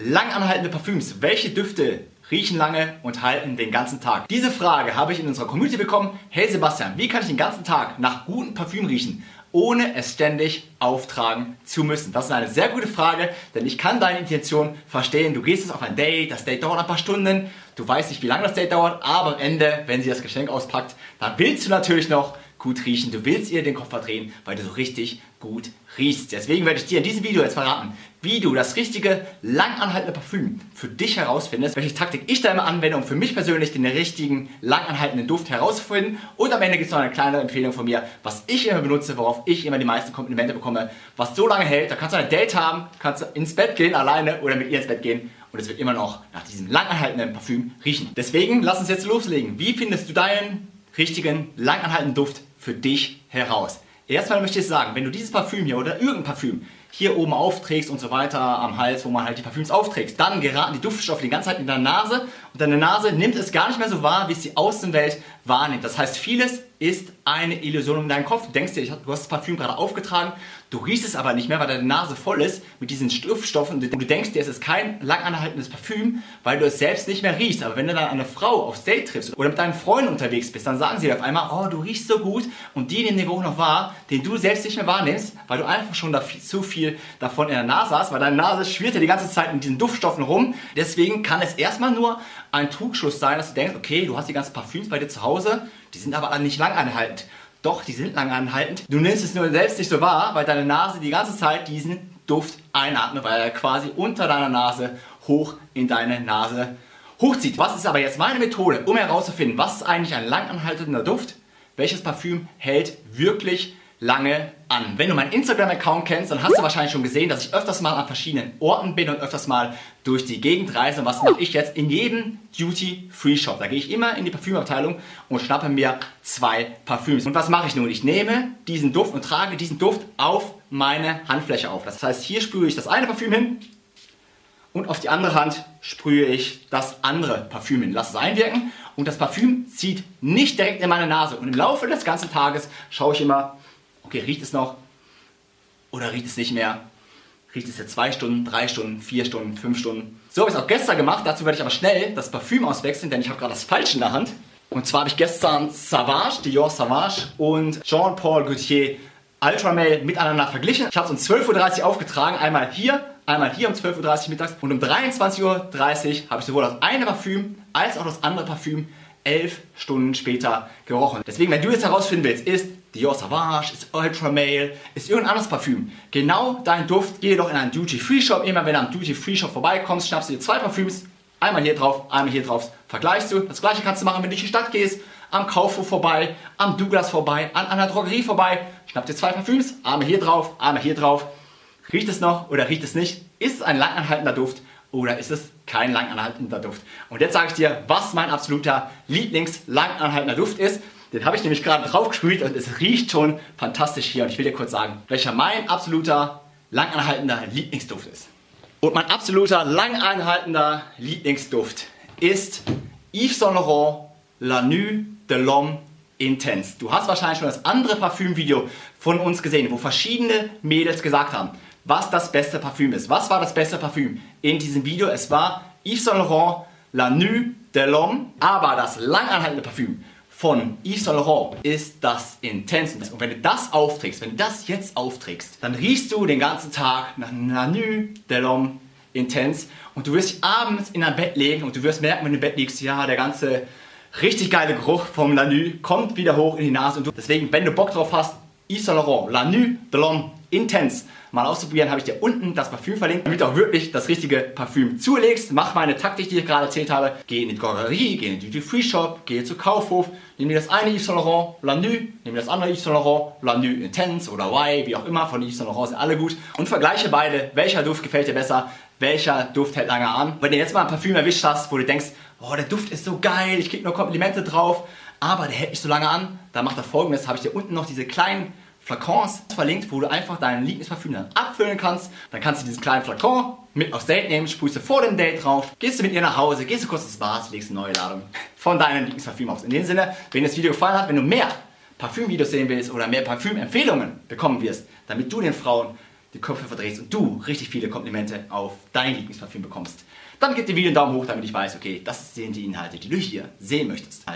Langanhaltende Parfüms. Welche Düfte riechen lange und halten den ganzen Tag? Diese Frage habe ich in unserer Community bekommen. Hey Sebastian, wie kann ich den ganzen Tag nach gutem Parfüm riechen, ohne es ständig auftragen zu müssen? Das ist eine sehr gute Frage, denn ich kann deine Intention verstehen. Du gehst jetzt auf ein Date, das Date dauert ein paar Stunden, du weißt nicht, wie lange das Date dauert, aber am Ende, wenn sie das Geschenk auspackt, dann willst du natürlich noch gut riechen. Du willst ihr den Kopf verdrehen, weil du so richtig gut riechst. Deswegen werde ich dir in diesem Video jetzt verraten, wie du das richtige, langanhaltende Parfüm für dich herausfindest, welche Taktik ich da immer anwende, um für mich persönlich den richtigen, langanhaltenden Duft herauszufinden. Und am Ende gibt es noch eine kleine Empfehlung von mir, was ich immer benutze, worauf ich immer die meisten Komplimente bekomme, was so lange hält. Da kannst du ein Date haben, kannst du ins Bett gehen, alleine oder mit ihr ins Bett gehen und es wird immer noch nach diesem langanhaltenden Parfüm riechen. Deswegen lass uns jetzt loslegen. Wie findest du deinen richtigen, langanhaltenden Duft für dich heraus. Erstmal möchte ich sagen, wenn du dieses Parfüm hier oder irgendein Parfüm hier oben aufträgst und so weiter am Hals, wo man halt die Parfüms aufträgt, dann geraten die Duftstoffe die ganze Zeit in deine Nase und deine Nase nimmt es gar nicht mehr so wahr, wie es die Außenwelt wahrnimmt. Das heißt, vieles ist eine Illusion in deinem Kopf. Du denkst dir, du hast das Parfüm gerade aufgetragen, du riechst es aber nicht mehr, weil deine Nase voll ist mit diesen Duftstoffen und du denkst dir, es ist kein langanhaltendes Parfüm, weil du es selbst nicht mehr riechst. Aber wenn du dann eine Frau aufs Date triffst oder mit deinen Freunden unterwegs bist, dann sagen sie dir auf einmal, oh, du riechst so gut und die nehmen den Geruch noch wahr, den du selbst nicht mehr wahrnimmst, weil du einfach schon da zu viel davon in der Nase hast, weil deine Nase schwirrt ja die ganze Zeit mit diesen Duftstoffen rum. Deswegen kann es erstmal nur ein Trugschluss sein, dass du denkst, okay, du hast die ganzen Parfüms bei dir zu Hause, die sind aber nicht langanhaltend. Doch, die sind langanhaltend. Du nimmst es nur selbst nicht so wahr, weil deine Nase die ganze Zeit diesen Duft einatmet, weil er quasi unter deiner Nase hoch in deine Nase hochzieht. Was ist aber jetzt meine Methode, um herauszufinden, was ist eigentlich ein langanhaltender Duft? Welches Parfüm hält wirklich lange an. Wenn du meinen Instagram-Account kennst, dann hast du wahrscheinlich schon gesehen, dass ich öfters mal an verschiedenen Orten bin und öfters mal durch die Gegend reise. Und was mache ich jetzt? In jedem Duty-Free-Shop. Da gehe ich immer in die Parfümabteilung und schnappe mir zwei Parfüms. Und was mache ich nun? Ich nehme diesen Duft und trage diesen Duft auf meine Handfläche auf. Das heißt, hier sprühe ich das eine Parfüm hin und auf die andere Hand sprühe ich das andere Parfüm hin. Lass es einwirken und das Parfüm zieht nicht direkt in meine Nase. Und im Laufe des ganzen Tages schaue ich immer, okay, riecht es noch oder riecht es nicht mehr? Riecht es jetzt zwei Stunden, drei Stunden, vier Stunden, fünf Stunden? So habe ich es auch gestern gemacht. Dazu werde ich aber schnell das Parfüm auswechseln, denn ich habe gerade das Falsche in der Hand. Und zwar habe ich gestern Savage, Dior Savage und Jean-Paul Gaultier Ultramail miteinander verglichen. Ich habe es um 12.30 Uhr aufgetragen, einmal hier, einmal hier um 12.30 Uhr mittags und um 23.30 Uhr habe ich sowohl das eine Parfüm als auch das andere Parfüm elf Stunden später gerochen. Deswegen, wenn du jetzt herausfinden willst, ist Dior Savage, ist Ultra ist irgendein anderes Parfüm. Genau dein Duft, geh doch in einen Duty-Free-Shop. Immer wenn du am Duty-Free-Shop vorbeikommst, schnappst du dir zwei Parfüms, einmal hier drauf, einmal hier drauf, vergleichst du. Das gleiche kannst du machen, wenn du durch die Stadt gehst, am Kaufhof vorbei, am Douglas vorbei, an einer Drogerie vorbei, schnapp dir zwei Parfüms, einmal hier drauf, einmal hier drauf. Riecht es noch oder riecht es nicht? Ist es ein langanhaltender Duft oder ist es kein langanhaltender Duft? Und jetzt sage ich dir, was mein absoluter Lieblings-langanhaltender Duft ist. Den habe ich nämlich gerade drauf gesprüht und es riecht schon fantastisch hier. Und ich will dir kurz sagen, welcher mein absoluter langanhaltender Lieblingsduft ist. Und mein absoluter langanhaltender Lieblingsduft ist Yves Saint Laurent La Nuit de l'Homme Intense. Du hast wahrscheinlich schon das andere Parfümvideo von uns gesehen, wo verschiedene Mädels gesagt haben, was das beste Parfüm ist. Was war das beste Parfüm in diesem Video? Es war Yves Saint Laurent La Nuit de l'Homme, aber das langanhaltende Parfüm von Yves Saint Laurent ist das Intense. Und wenn du das aufträgst, wenn du das jetzt aufträgst, dann riechst du den ganzen Tag nach La Nuit de l'Homme Intense und du wirst dich abends in dein Bett legen und du wirst merken, wenn du im Bett liegst, ja, der ganze richtig geile Geruch vom La Nuit kommt wieder hoch in die Nase. Und du, deswegen, wenn du Bock drauf hast, Yves Saint Laurent La Nuit de l'Homme Intense mal auszuprobieren, habe ich dir unten das Parfüm verlinkt, damit du auch wirklich das richtige Parfüm zulegst. Mach meine Taktik, die ich gerade erzählt habe. Geh in die Drogerie, geh in den Duty Free Shop, geh zu Kaufhof, nimm dir das eine Yves Saint Laurent La Nuit, nimm dir das andere Yves Saint Laurent La Nuit Intense oder Y, wie auch immer, von Yves Saint Laurent sind alle gut und vergleiche beide, welcher Duft gefällt dir besser, welcher Duft hält lange an. Wenn du jetzt mal ein Parfüm erwischt hast, wo du denkst, oh, der Duft ist so geil, ich krieg nur Komplimente drauf, aber der hält nicht so lange an, dann macht er folgendes, habe ich dir unten noch diese kleinen Flakons verlinkt, wo du einfach dein Lieblingsparfüm dann abfüllen kannst. Dann kannst du diesen kleinen Flakon mit aufs Date nehmen, sprühst du vor dem Date drauf, gehst du mit ihr nach Hause, gehst du kurz ins Bad, legst eine neue Ladung von deinem Lieblingsparfüm aus. In dem Sinne, wenn dir das Video gefallen hat, wenn du mehr Parfümvideos sehen willst oder mehr Parfümempfehlungen bekommen wirst, damit du den Frauen die Köpfe verdrehst und du richtig viele Komplimente auf dein Lieblingsparfüm bekommst, dann gib dem Video einen Daumen hoch, damit ich weiß, okay, das sind die Inhalte, die du hier sehen möchtest.